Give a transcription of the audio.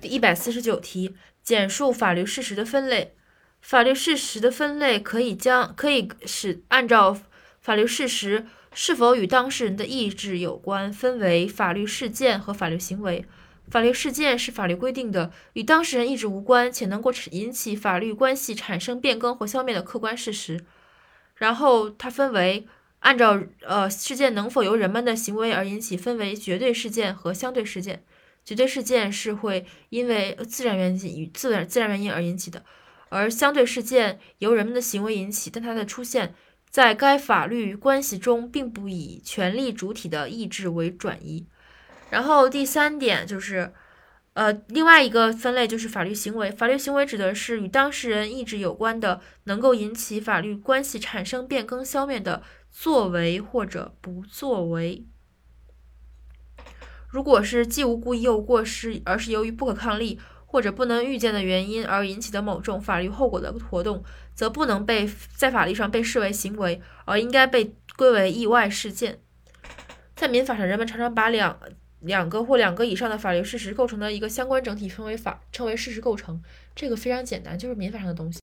第一百四十九题，简述法律事实的分类。法律事实的分类可以将可以使按照法律事实是否与当事人的意志有关，分为法律事件和法律行为。法律事件是法律规定的与当事人意志无关且能够引起法律关系产生变更或消灭的客观事实。然后它分为按照呃事件能否由人们的行为而引起，分为绝对事件和相对事件。绝对事件是会因为自然原因与自然自然原因而引起的，而相对事件由人们的行为引起，但它的出现在该法律关系中并不以权利主体的意志为转移。然后第三点就是，呃，另外一个分类就是法律行为。法律行为指的是与当事人意志有关的，能够引起法律关系产生变更、消灭的作为或者不作为。如果是既无故意又无过失，而是由于不可抗力或者不能预见的原因而引起的某种法律后果的活动，则不能被在法律上被视为行为，而应该被归为意外事件。在民法上，人们常常把两两个或两个以上的法律事实构成的一个相关整体分为法，称为事实构成。这个非常简单，就是民法上的东西。